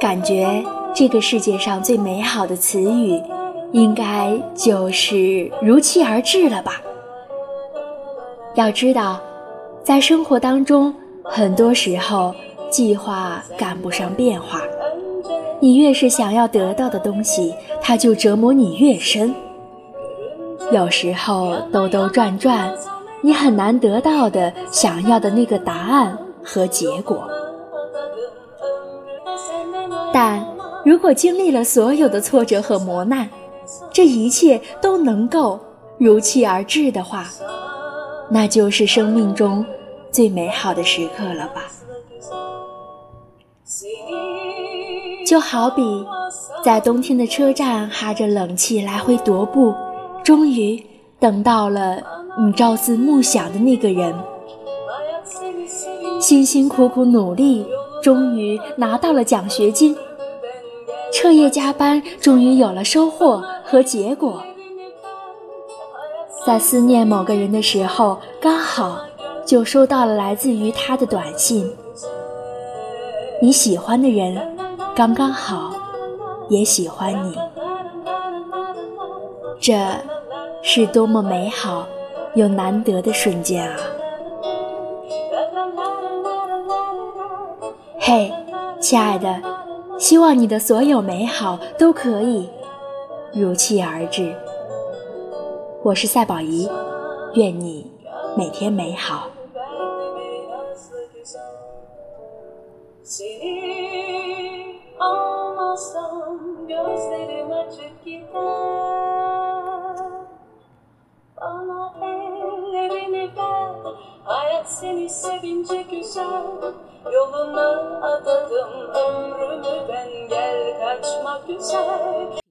感觉这个世界上最美好的词语，应该就是如期而至了吧。要知道，在生活当中，很多时候计划赶不上变化。你越是想要得到的东西，它就折磨你越深。有时候兜兜转转，你很难得到的想要的那个答案和结果。如果经历了所有的挫折和磨难，这一切都能够如期而至的话，那就是生命中最美好的时刻了吧？就好比在冬天的车站哈着冷气来回踱步，终于等到了你朝思暮想的那个人，辛辛苦苦努力。终于拿到了奖学金，彻夜加班，终于有了收获和结果。在思念某个人的时候，刚好就收到了来自于他的短信。你喜欢的人，刚刚好也喜欢你，这是多么美好又难得的瞬间啊！嘿，亲爱的，希望你的所有美好都可以如期而至。我是赛宝仪，愿你每天美好。一点